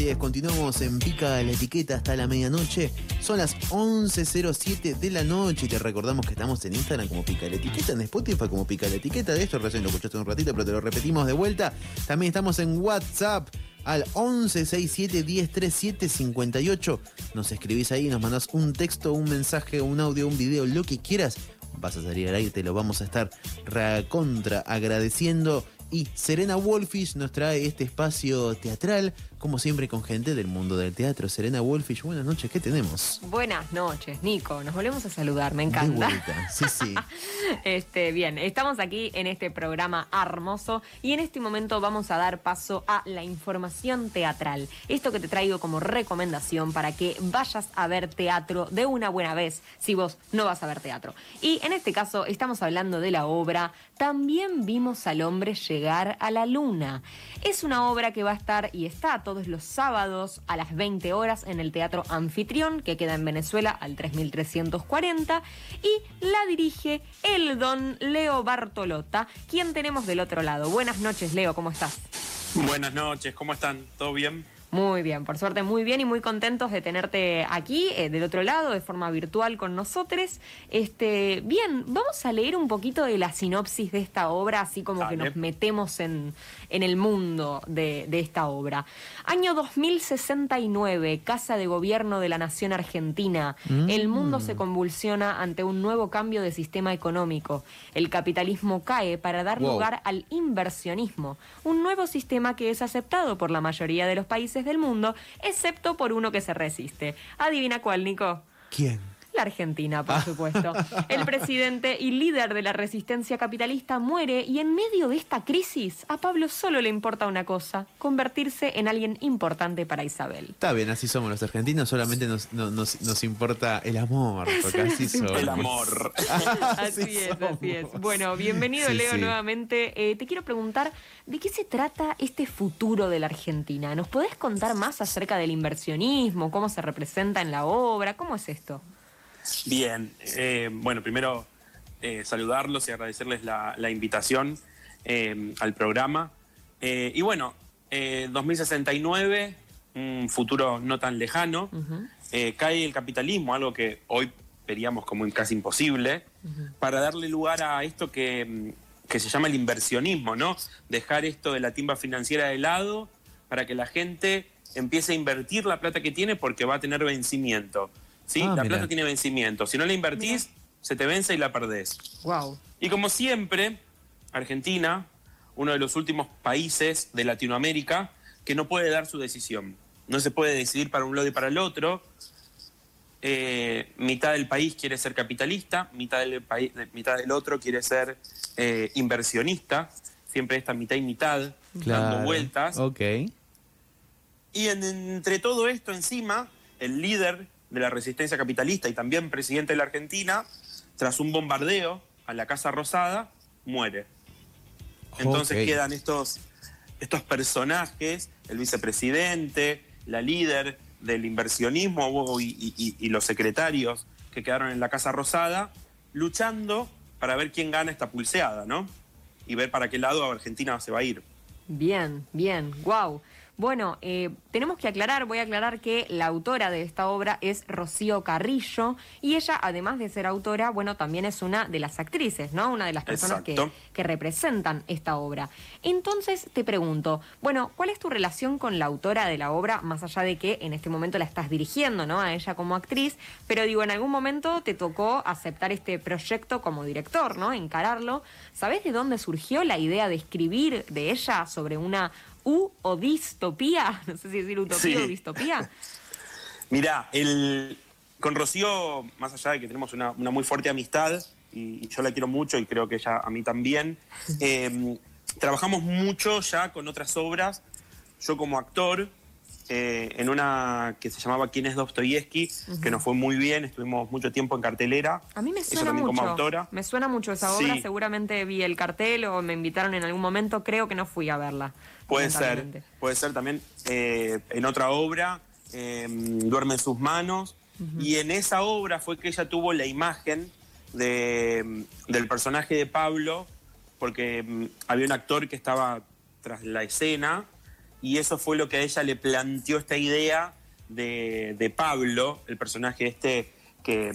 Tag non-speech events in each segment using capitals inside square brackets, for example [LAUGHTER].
Así es, continuamos en Pica la Etiqueta hasta la medianoche. Son las 11.07 de la noche y te recordamos que estamos en Instagram como Pica la Etiqueta, en Spotify como Pica la Etiqueta. De esto recién lo escuchaste un ratito, pero te lo repetimos de vuelta. También estamos en WhatsApp al 1167-103758. Nos escribís ahí, nos mandás un texto, un mensaje, un audio, un video, lo que quieras. Vas a salir al aire, te lo vamos a estar contra agradeciendo. Y Serena Wolfish nos trae este espacio teatral como siempre con gente del mundo del teatro. Serena Wolfish, buenas noches, ¿qué tenemos? Buenas noches, Nico. Nos volvemos a saludar, me encanta. sí, sí. [LAUGHS] este, bien, estamos aquí en este programa hermoso y en este momento vamos a dar paso a la información teatral. Esto que te traigo como recomendación para que vayas a ver teatro de una buena vez si vos no vas a ver teatro. Y en este caso estamos hablando de la obra También vimos al hombre llegar a la luna. Es una obra que va a estar y está todos los sábados a las 20 horas en el Teatro Anfitrión, que queda en Venezuela al 3340, y la dirige el don Leo Bartolota. ¿Quién tenemos del otro lado? Buenas noches, Leo, ¿cómo estás? Buenas noches, ¿cómo están? ¿Todo bien? Muy bien, por suerte muy bien y muy contentos de tenerte aquí eh, del otro lado de forma virtual con nosotros. Este, bien, vamos a leer un poquito de la sinopsis de esta obra, así como que nos metemos en, en el mundo de, esta obra. Año 2069, Casa de Gobierno de la Nación Argentina. El mundo se mm. convulsiona ante un nuevo cambio de sistema económico. El capitalismo cae para dar lugar al inversionismo, un nuevo sistema que es aceptado por la mayoría de los países del mundo, excepto por uno que se resiste. Adivina cuál, Nico. ¿Quién? La Argentina, por supuesto. El presidente y líder de la resistencia capitalista muere y en medio de esta crisis a Pablo solo le importa una cosa, convertirse en alguien importante para Isabel. Está bien, así somos los argentinos, solamente nos, nos, importa el amor, [LAUGHS] porque así somos. El amor. [LAUGHS] así, es, así es. Bueno, bienvenido Leo nuevamente. Eh, te quiero preguntar, ¿de qué se trata este futuro de la Argentina? ¿Nos podés contar más acerca del inversionismo, cómo se representa en la obra? ¿Cómo es esto? Bien, eh, bueno, primero eh, saludarlos y agradecerles la, invitación eh, al programa. y bueno, 2069, un futuro no tan lejano, cae el capitalismo, algo que hoy veríamos como casi imposible, para darle lugar a esto que, que se llama el inversionismo, ¿no? Dejar esto de la timba financiera de lado para que la gente empiece a invertir la plata que tiene porque va a tener vencimiento. ¿Sí? Ah, la plata tiene vencimiento. Si no la invertís, se te vence y la perdés. Wow. Y como siempre, Argentina, uno de los últimos países de Latinoamérica que no puede dar su decisión. No se puede decidir para un lado y para el otro. Eh, mitad del país quiere ser capitalista, mitad del, país, mitad del otro quiere ser eh, inversionista. Siempre está mitad y mitad, dando vueltas. Ok. Y entre todo esto encima, el líder de la resistencia capitalista y también presidente de la Argentina, tras un bombardeo a la Casa Rosada, muere. Entonces quedan estos, estos personajes, el vicepresidente, la líder del inversionismo y, y, los secretarios que quedaron en la Casa Rosada, luchando para ver quién gana esta pulseada, ¿no? Y ver para qué lado Argentina se va a ir. Bien, bien, wow. Bueno, eh, tenemos que aclarar, voy a aclarar que la autora de esta obra es Rocío Carrillo y ella, además de ser autora, bueno, también es una de las actrices, ¿no? Una de las personas que, que, representan esta obra. Entonces te pregunto, bueno, ¿cuál es tu relación con la autora de la obra, más allá de que en este momento la estás dirigiendo, ¿no? A ella como actriz, pero digo, en algún momento te tocó aceptar este proyecto como director, ¿no? Encararlo. ¿Sabes de dónde surgió la idea de escribir de ella sobre una U o distopía, [LAUGHS] no sé si decir utopía o distopía. Mirá, el, con Rocío, más allá de que tenemos una, muy fuerte amistad, y, yo la quiero mucho y creo que ella a mí también, [LAUGHS] em, trabajamos mucho ya con otras obras. Yo como actor, eh, en una que se llamaba ¿Quién es Dostoyevsky? que nos fue muy bien, estuvimos mucho tiempo en cartelera. A mí me suena mucho. Me suena mucho esa obra, seguramente vi el cartel o me invitaron en algún momento, creo que no fui a verla. Puede ser, puede ser también eh, en otra obra, em, Duerme en sus manos, y en esa obra fue que ella tuvo la imagen de, del personaje de Pablo, porque em, había un actor que estaba tras la escena y eso fue lo que a ella le planteó esta idea de, de Pablo, el personaje este que,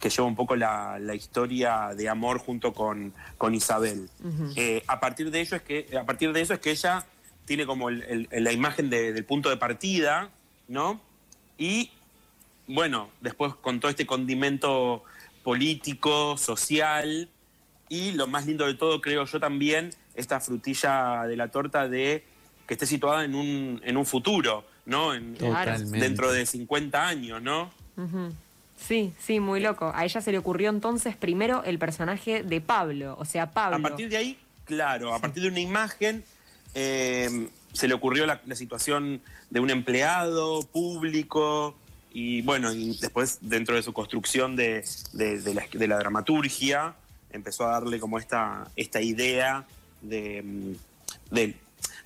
que lleva un poco la, la historia de amor junto con, con Isabel. Eh, a, partir de ello es que, a partir de eso es que ella tiene como el- el- la imagen de- del punto de partida, ¿no? Y bueno, después con todo este condimento político, social, y lo más lindo de todo, creo yo también, esta frutilla de la torta de que esté situada en un, en un futuro, ¿no? En- Claro. Totalmente. dentro de 50 años, ¿no? Sí, sí, muy loco. A ella se le ocurrió entonces primero el personaje de Pablo, o sea, Pablo. A partir de ahí, claro, a partir de una imagen, eh, se le ocurrió la, la situación de un empleado público y bueno, y después dentro de su construcción de, de- de la, de la dramaturgia, empezó a darle como esta, esta idea de, mm,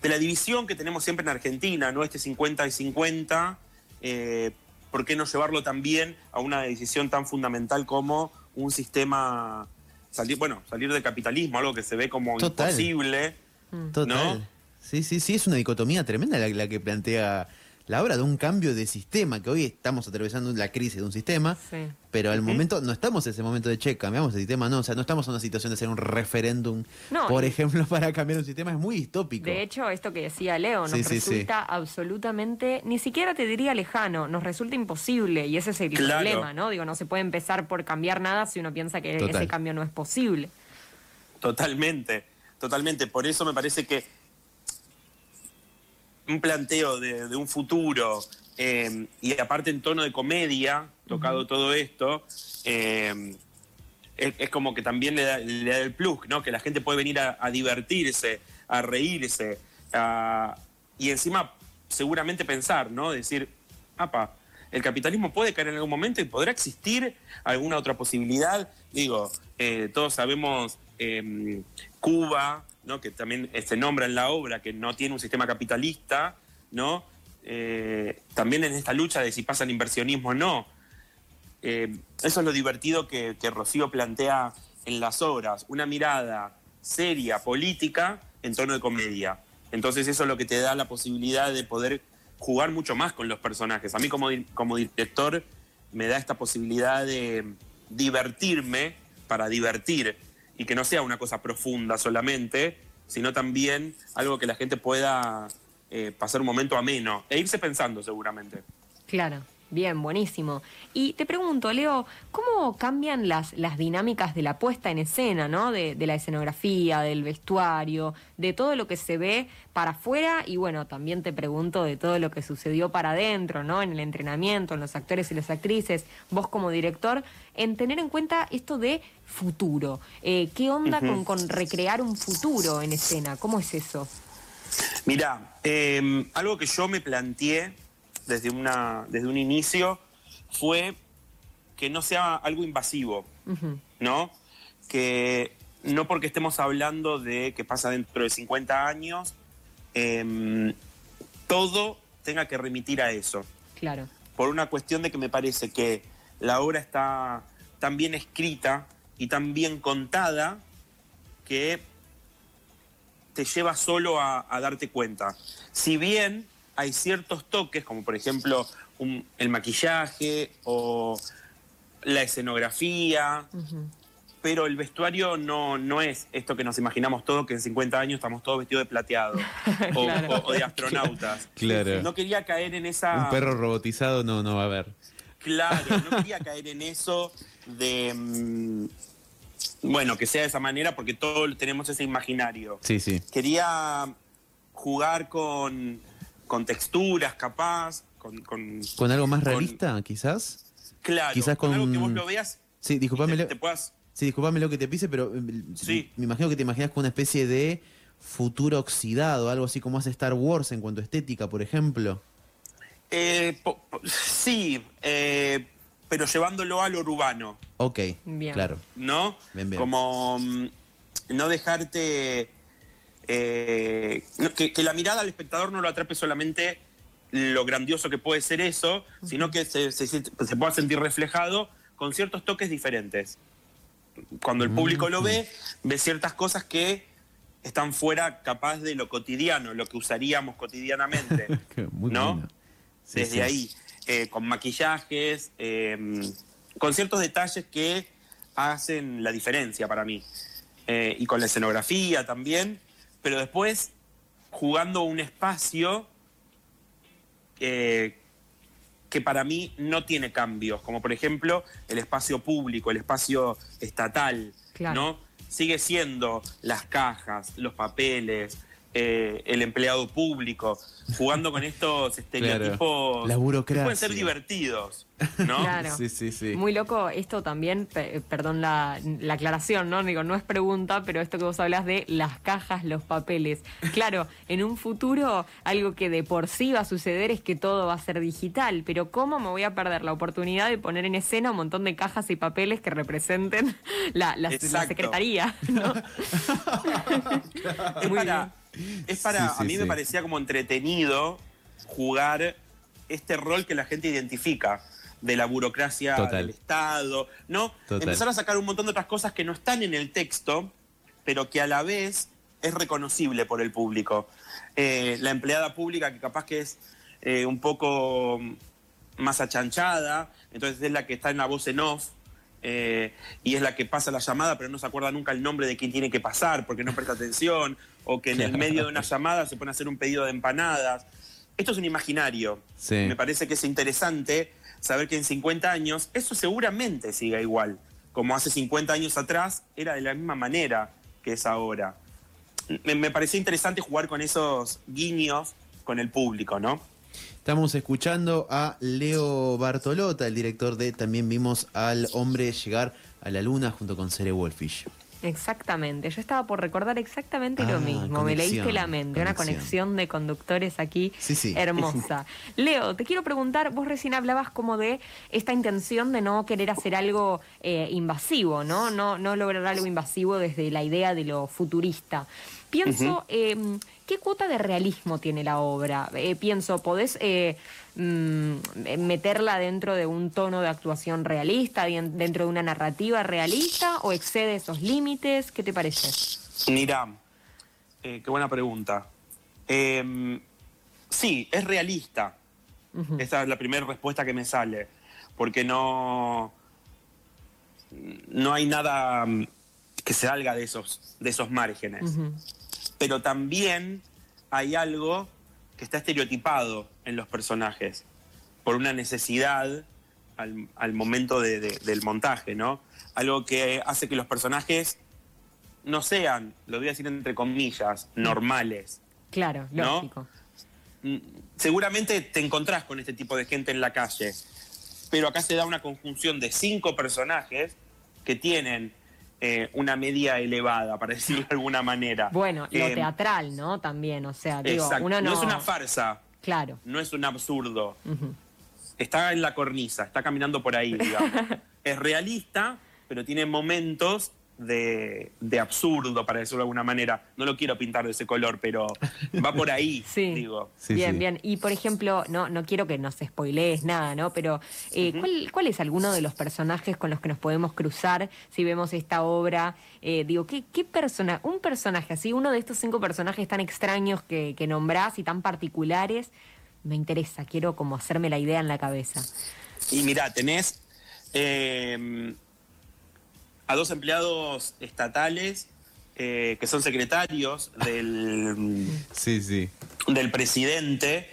de, la división que tenemos siempre en Argentina, ¿no? Este 50 y 50. eh, ¿Por qué no llevarlo también a una decisión tan fundamental como un sistema, salir, bueno, salir del capitalismo, algo que se ve como Total. imposible? Total. ¿No? Sí, sí, sí, es una dicotomía tremenda la, la que plantea la obra de un cambio de sistema, que hoy estamos atravesando la crisis de un sistema, Sí. pero al momento no estamos en ese momento de che, cambiamos el sistema, no, o sea, no estamos en una situación de hacer un referéndum, No, por y- ejemplo, [LAUGHS] para cambiar un sistema, es muy distópico. De hecho, esto que decía Leo nos Sí, sí, sí. resulta absolutamente, ni siquiera te diría lejano, nos resulta imposible y ese es el Claro. problema, ¿no? Digo, no se puede empezar por cambiar nada si uno piensa que Total. ese cambio no es posible. Totalmente, totalmente. Por eso me parece que un planteo de, de un futuro eh, y aparte en tono de comedia, tocado todo esto, eh, es, es como que también le da, le da el plus, ¿no? Que la gente puede venir a, a divertirse, a reírse, a- y encima seguramente pensar, ¿no? Decir, apa, el capitalismo puede caer en algún momento y podrá existir alguna otra posibilidad. Digo, eh, todos sabemos Cuba, ¿no? que también eh, se nombra en la obra, que no tiene un sistema capitalista, ¿no? Eh, también en esta lucha de si pasa el inversionismo o no. Eh, eso es lo divertido que, que Rocío plantea en las obras, una mirada seria, política, en tono de comedia. Entonces eso es lo que te da la posibilidad de poder jugar mucho más con los personajes. A mí como, como director me da esta posibilidad de divertirme para divertir y que no sea una cosa profunda solamente, sino también algo que la gente pueda eh, pasar un momento ameno e irse pensando seguramente. Claro, bien, buenísimo. Y te pregunto, Leo, ¿cómo cambian las, las dinámicas de la puesta en escena, ¿no? De, de la escenografía, del vestuario, de todo lo que se ve para afuera y bueno, también te pregunto de todo lo que sucedió para adentro, ¿no? En el entrenamiento, en los actores y las actrices, vos como director, en tener en cuenta esto de futuro. Eh, ¿Qué onda con, con recrear un futuro en escena? ¿Cómo es eso? Mirá, eh, algo que yo me planteé desde, una, desde un inicio fue que no sea algo invasivo. ¿no? Que no porque estemos hablando de que pasa dentro de 50 años, eh, todo tenga que remitir a eso. Claro. Por una cuestión de que me parece que la obra está tan bien escrita y tan bien contada que te lleva solo a, a darte cuenta. Si bien hay ciertos toques, como por ejemplo un- el maquillaje o la escenografía, pero el vestuario no, no es esto que nos imaginamos todos, que en 50 años estamos todos vestidos de plateado [LAUGHS] o, Claro. o- o de astronautas. [LAUGHS] Claro. No quería caer en esa... Un perro robotizado no, no va a haber. Claro, no [LAUGHS] quería caer en eso de. mm, bueno, que sea de esa manera porque todos tenemos ese imaginario. Sí, sí. Quería jugar con, con texturas, capaz, con. con- ¿Con algo más con- realista, quizás? claro, quizás con, algo con- que vos lo veas. Sí, disculpame, te, Leo. te puedas. Sí, disculpame lo que te pise, pero eh, Sí. me imagino que te imaginas con una especie de futuro oxidado, algo así como hace Star Wars en cuanto a estética, por ejemplo. eh, po- po- sí, eh, pero llevándolo a lo urbano. Ok, Bien. claro. ¿no? Bien, bien. Como mm, no dejarte. Eh, que, que la mirada al espectador no lo atrape solamente lo grandioso que puede ser eso, sino que se, se- se pueda sentir reflejado con ciertos toques diferentes. Cuando el público lo ve, ve ciertas cosas que están fuera capaz de lo cotidiano, lo que usaríamos cotidianamente. [LAUGHS] ¿no? Desde ahí, eh, con maquillajes, em, con ciertos detalles que hacen la diferencia para mí. Eh, y con la escenografía también, pero después jugando un espacio eh, que para mí no tiene cambios, como por ejemplo el espacio público, el espacio estatal, ¿no? Sigue siendo las cajas, los papeles, eh, el empleado público, jugando con estos estereotipos La burocracia. pueden ser divertidos, ¿no? [LAUGHS] Claro. Sí, sí, sí. Muy loco esto también, perdón la, aclaración, ¿no? Digo, no es pregunta, pero esto que vos hablas de las cajas, los papeles. Claro, en un futuro algo que de por sí va a suceder es que todo va a ser digital, pero ¿cómo me voy a perder la oportunidad de poner en escena un montón de cajas y papeles que representen la, la, secretaría, ¿no? [LAUGHS] Muy es para, a mí me parecía como entretenido jugar este rol que la gente identifica de la burocracia del Estado, ¿no? Empezar a sacar un montón de otras cosas que no están en el texto, pero que a la vez es reconocible por el público. Eh, la empleada pública que capaz que es eh, un poco más achanchada, entonces es la que está en la voz en off, eh, y es la que pasa la llamada, pero no se acuerda nunca el nombre de quién tiene que pasar porque no presta atención, o que en el medio de una llamada se pone a hacer un pedido de empanadas. Esto es un imaginario. Me parece que es interesante saber que en 50 años eso seguramente siga igual. Como hace 50 años atrás era de la misma manera que es ahora. Me, me pareció interesante jugar con esos guiños con el público, ¿no? Estamos escuchando a Leo Bartolota, el director de También vimos al hombre llegar a la luna junto con Cere Wolfish. Exactamente, yo estaba por recordar exactamente lo ah, mismo, me leíste la mente, una conexión de conductores aquí hermosa. [LAUGHS] Leo, te quiero preguntar, vos recién hablabas como de esta intención de no querer hacer algo eh, invasivo, ¿no? ¿no? No lograr algo invasivo desde la idea de lo futurista. Pienso, em, ¿qué cuota de realismo tiene la obra? Eh, pienso, ¿podés eh, mm, meterla dentro de un tono de actuación realista, dentro de una narrativa realista o excede esos límites? ¿Qué te parece? Mira, eh, qué buena pregunta. Em, sí, es realista. Esa es la primera respuesta que me sale, porque no, no hay nada mm, que salga de esos, de esos márgenes pero también hay algo que está estereotipado en los personajes por una necesidad al, momento del montaje, ¿no? Algo que hace que los personajes no sean, lo voy a decir entre comillas, normales. Claro, lógico. Mm, seguramente te encontrás con este tipo de gente en la calle, pero acá se da una conjunción de cinco personajes que tienen eh, una media elevada, para [LAUGHS] decirlo de alguna manera. Bueno, lo eh, teatral, ¿no? También, o sea, digo, uno no... no... es una farsa. Claro. No es un absurdo. Está en la cornisa, está caminando por ahí, digamos. [LAUGHS] es realista, pero tiene momentos de, absurdo, para decirlo de alguna manera. No lo quiero pintar de ese color, pero va por ahí, [LAUGHS] sí. digo. bien, bien. Y por ejemplo, no, no quiero que nos spoilees nada, ¿no? Pero eh, ¿cuál, es alguno de los personajes con los que nos podemos cruzar si vemos esta obra? Eh, digo, ¿qué, qué persona, un personaje así, uno de estos cinco personajes tan extraños que, que nombrás y tan particulares, me interesa, quiero como hacerme la idea en la cabeza. Y mira, tenés eh, a dos empleados estatales eh, que son secretarios del, [LAUGHS] sí, sí. del presidente,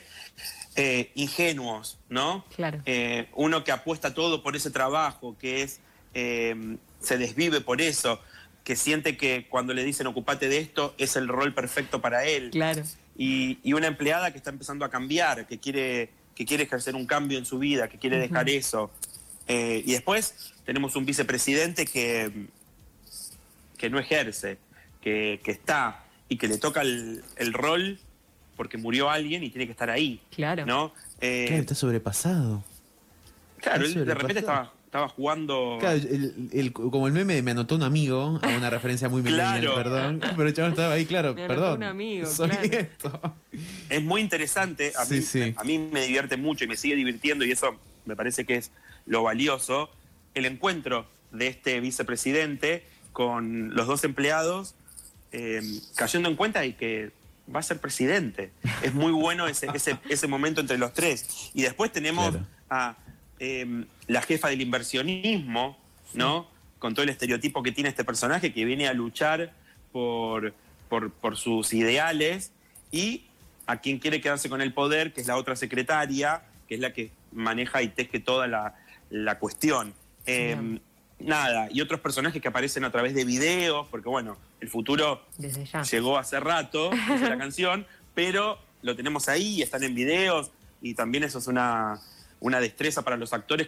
eh, ingenuos, ¿no? Claro. Eh, uno que apuesta todo por ese trabajo, que es se desvive por eso, que siente que cuando le dicen ocupate de esto es el rol perfecto para él. Claro. Y, una empleada que está empezando a cambiar, que quiere, que quiere ejercer un cambio en su vida, que quiere dejar eso. Y después tenemos un vicepresidente que, que no ejerce, que, está y que le toca el, rol porque murió alguien y tiene que estar ahí. Claro. ¿no? Eh, está sobrepasado. Claro, él de repente estaba, estaba jugando. Claro, como el meme me anotó un amigo, a una referencia muy claro. perdón. [LAUGHS] Pero el chaval estaba ahí, claro, me perdón. Un amigo, soy esto. Es muy interesante. A, mí, a mí me divierte mucho y me sigue divirtiendo, y eso me parece que es lo valioso el encuentro de este vicepresidente con los dos empleados eh, cayendo en cuenta de que va a ser presidente. Es muy bueno ese, ese, [LAUGHS] ese momento entre los tres. Y después tenemos Claro. a eh, la jefa del inversionismo, ¿no? Con todo el estereotipo que tiene este personaje que viene a luchar por, por, por sus ideales y a quien quiere quedarse con el poder, que es la otra secretaria, que es la que maneja y teje toda la, la cuestión. Eh, Bien. nada, y otros personajes que aparecen a través de videos, porque bueno, el futuro Desde ya. llegó hace rato, dice la [LAUGHS] canción, pero lo tenemos ahí, están en videos, y también eso es una, una destreza para los actores,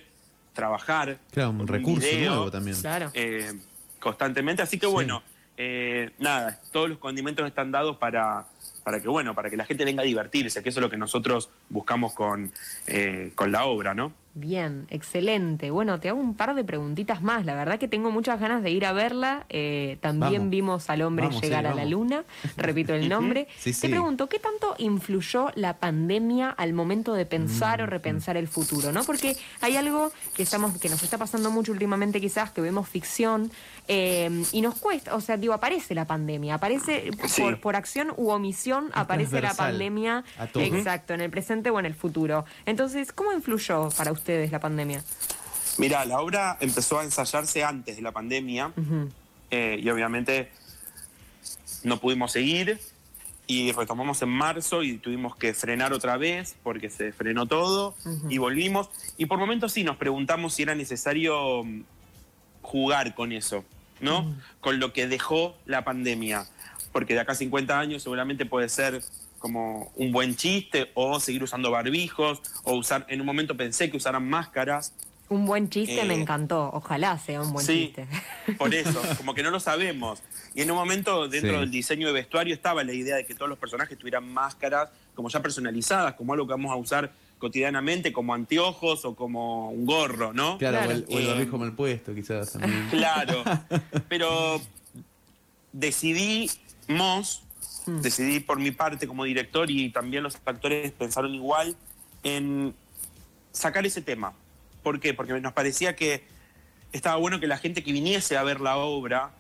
trabajar. Claro, un recurso video, nuevo también. Claro. eh, constantemente. Así que Sí. bueno, eh, nada, todos los condimentos están dados para, para que bueno, para que la gente venga a divertirse, que eso es lo que nosotros buscamos con, eh, con la obra, ¿no? Bien, excelente. Bueno, te hago un par de preguntitas más. La verdad que tengo muchas ganas de ir a verla. Eh, también Vamos. vimos al hombre Vamos, llegar sí, a la luna. Repito el nombre. [LAUGHS] Sí, Te pregunto, ¿qué tanto influyó la pandemia al momento de pensar Mm, o repensar el futuro? ¿no? Porque hay algo que, estamos, que nos está pasando mucho últimamente quizás, que vemos ficción eh, y nos cuesta, o sea, digo, aparece la pandemia, aparece por, por acción u omisión, aparece la pandemia. Exacto, en el presente o en el futuro. Entonces, ¿cómo influyó para ustedes la pandemia? Mira, la obra empezó a ensayarse antes de la pandemia eh, y obviamente no pudimos seguir y retomamos en marzo y tuvimos que frenar otra vez porque se frenó todo y volvimos. Y por momentos sí nos preguntamos si era necesario mm, jugar con eso, ¿no? Con lo que dejó la pandemia. Porque de acá a 50 años seguramente puede ser como un buen chiste o seguir usando barbijos o usar, en un momento pensé que usaran máscaras. Un buen chiste Eh, me encantó. Ojalá sea un buen sí, chiste. [LAUGHS] por eso, como que no lo sabemos. Y en un momento dentro Sí. del diseño de vestuario estaba la idea de que todos los personajes tuvieran máscaras como ya personalizadas, como algo que vamos a usar cotidianamente, como anteojos o como un gorro, ¿no? Claro, Claro. o el, o el Eh, barbijo mal puesto, quizás también. Claro, [LAUGHS] pero decidimos, decidí por mi parte como director y también los actores pensaron igual en sacar ese tema. ¿Por qué? Porque nos parecía que estaba bueno que la gente que viniese a ver la obra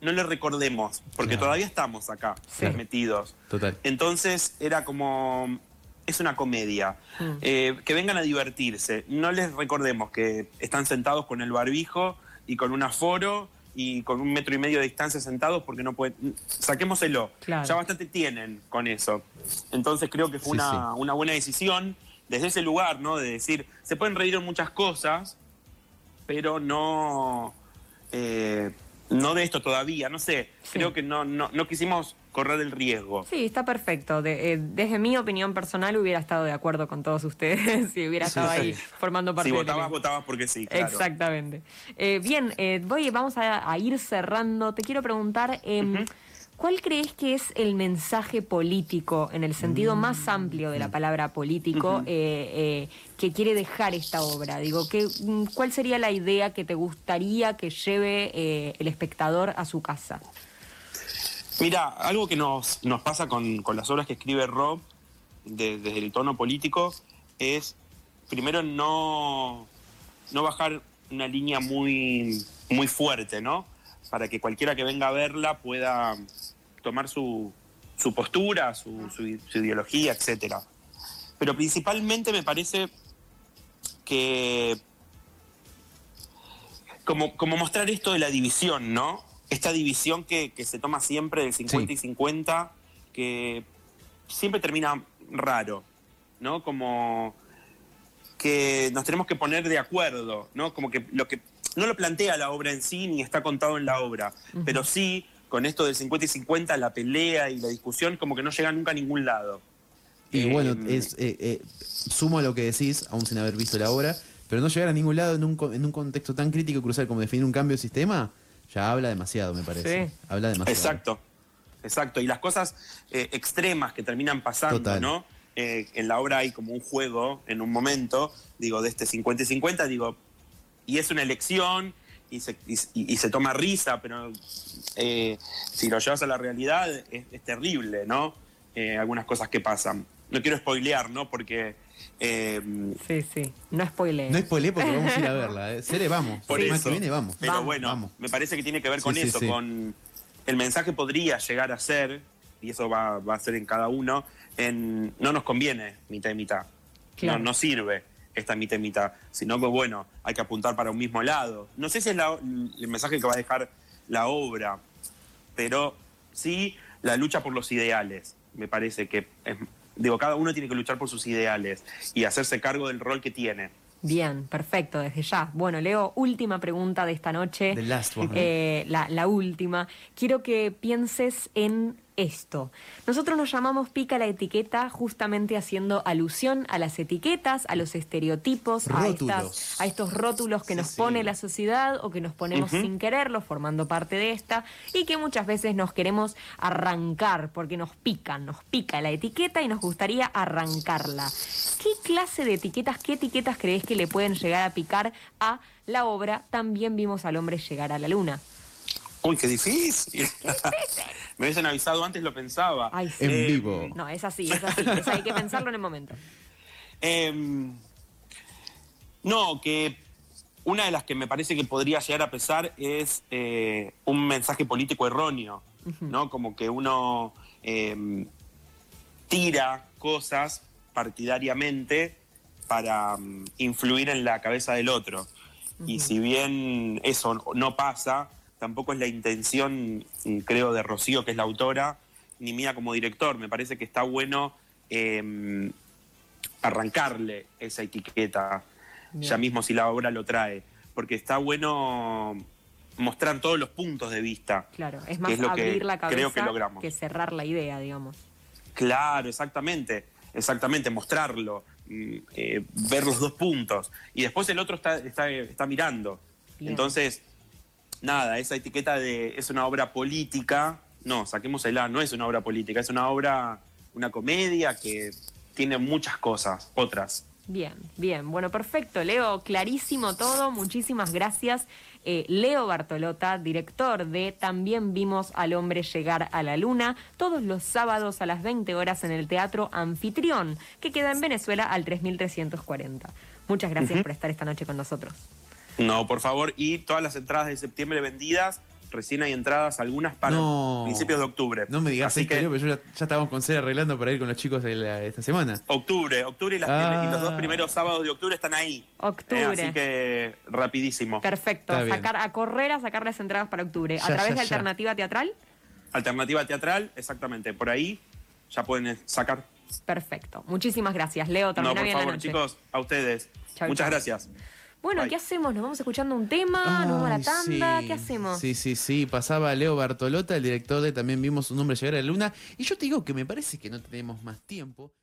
no le recordemos, porque Claro. todavía estamos acá Sí. metidos. Total. Entonces era como, es una comedia, Mm. Eh, que vengan a divertirse. No les recordemos que están sentados con el barbijo y con un aforo y con un metro y medio de distancia sentados porque no pueden... Saquémoselo. Claro. Ya bastante tienen con eso. Entonces creo que fue Sí, una, sí. una buena decisión desde ese lugar, ¿no? De decir, se pueden reír en muchas cosas, pero no... eh, no de esto todavía, no sé. Sí. Creo que no, no, no quisimos correr el riesgo. Sí, está perfecto. De- eh, desde mi opinión personal hubiera estado de acuerdo con todos ustedes [LAUGHS] si hubiera estado Sí, ahí sí. formando parte Si votabas, votabas porque sí, claro. Exactamente. Eh, bien, eh, voy, vamos a, a ir cerrando. Te quiero preguntar, em, ¿cuál crees que es el mensaje político, en el sentido más amplio de la palabra político, eh, que quiere dejar esta obra? Digo, ¿qué, mm, ¿cuál sería la idea que te gustaría que lleve el espectador a su casa? Mira, algo que nos, nos pasa con, con las obras que escribe Rob de- desde el tono político es, primero, no, no bajar una línea muy, muy fuerte, ¿no? Para que cualquiera que venga a verla pueda tomar su, su postura, su, su- ideología, etcétera. Pero principalmente me parece que como, como mostrar esto de la división, ¿no? Esta división que, que se toma siempre del 50 Sí. y 50, que siempre termina raro, ¿no? Como que nos tenemos que poner de acuerdo, ¿no? Como que lo que no lo plantea la obra en sí ni está contado en la obra, pero sí con esto del 50 y 50 la pelea y la discusión como que no llega nunca a ningún lado. Y Eh, bueno, es, eh, eh, sumo a lo que decís, aún sin haber visto la obra, pero no llegar a ningún lado en un, en un contexto tan crítico y crucial como definir un cambio de sistema, ya habla demasiado, me parece. Sí. Habla demasiado. Exacto, exacto. Y las cosas eh, extremas que terminan pasando, Total. ¿no? Eh, en la obra hay como un juego en un momento, digo, de este 50 y 50, digo, y es una elección y se, y, se toma risa, pero eh, si lo llevas a la realidad es, es terrible, ¿no? Eh, algunas cosas que pasan. No quiero spoilear, ¿no? Porque... eh, Sí, sí. No spoilees. No es polé porque vamos a ir a [LAUGHS] verla. ¿eh? Sere, vamos. Por eso. que viene, vamos. Pero Vamos, bueno, vamos. me parece que tiene que ver con sí, eso, sí. con el mensaje podría llegar a ser, y eso va, va a ser en cada uno, en no nos conviene mitad y mitad. Claro. No, no sirve esta mitad y mitad, sino que bueno, hay que apuntar para un mismo lado. No sé si es la- el mensaje que va a dejar la obra, pero sí la lucha por los ideales. Me parece que, es- digo, cada uno tiene que luchar por sus ideales y hacerse cargo del rol que tiene. Bien, perfecto, desde ya. Bueno, Leo, última pregunta de esta noche. The last one. Eh, la, la última. Quiero que pienses en esto. Nosotros nos llamamos pica la etiqueta justamente haciendo alusión a las etiquetas, a los estereotipos, a, estas, a estos rótulos que Sí, nos sí. pone la sociedad o que nos ponemos sin quererlo, formando parte de esta, y que muchas veces nos queremos arrancar porque nos pican, nos pica la etiqueta y nos gustaría arrancarla. ¿Qué clase de etiquetas, qué etiquetas crees que le pueden llegar a picar a la obra? También vimos al hombre llegar a la luna. Uy, qué difícil. [LAUGHS] Me hubiesen avisado antes, lo pensaba. Ay, sí. En Eh, vivo. No, es así, es así. es- hay que pensarlo en el momento. Em, no, que una de las que me parece que podría llegar a pesar es eh, un mensaje político erróneo, ¿no? Como que uno em, tira cosas partidariamente para mm, influir en la cabeza del otro. Y si bien eso no pasa, tampoco es la intención, mm, creo, de Rocío, que es la autora, ni mía como director. Me parece que está bueno em, arrancarle esa etiqueta, Bien. ya mismo si la obra lo trae, porque está bueno mostrar todos los puntos de vista. Claro, es más es lo que abrir la cabeza creo que logramos. que cerrar la idea, digamos. Claro, exactamente, exactamente, mostrarlo, mm, eh, ver los dos puntos. Y después el otro está, está, está mirando. Bien. Entonces, nada, esa etiqueta de es una obra política, no, saquémosela, no es una obra política, es una obra, una comedia que tiene muchas cosas, otras. Bien, bien. Bueno, perfecto. Leo, clarísimo todo. Muchísimas gracias. Eh, Leo Bartolota, director de También vimos al hombre llegar a la luna, todos los sábados a las 20 horas en el Teatro Anfitrión, que queda en Venezuela al 3340. Muchas gracias por estar esta noche con nosotros. No, por favor, y todas las entradas de septiembre vendidas, recién hay entradas, algunas para No. principios de octubre. No me digas Así esto, que Leo, pero yo ya, ya estábamos con Cera arreglando para ir con los chicos de la- esta semana. Octubre, octubre y, las- Ah. y los dos primeros sábados de octubre están ahí. Octubre. Eh, así que rapidísimo. Perfecto. Sacar, a correr a sacar las entradas para octubre. Ya, a través ya, de ya. Alternativa Teatral. Alternativa teatral, exactamente. Por ahí ya pueden sacar. Perfecto. Muchísimas gracias, Leo. No, Termina por bien la favor, noche. chicos, a ustedes. Chau, Muchas chau. gracias. Bueno. ¿qué hacemos? ¿Nos vamos escuchando un tema? ¿Nos vamos a la tanda? sí. ¿Qué hacemos? Sí, sí, sí. Pasaba Leo Bartolota, el director de También vimos un hombre llegar a la luna. Y yo te digo que me parece que no tenemos más tiempo.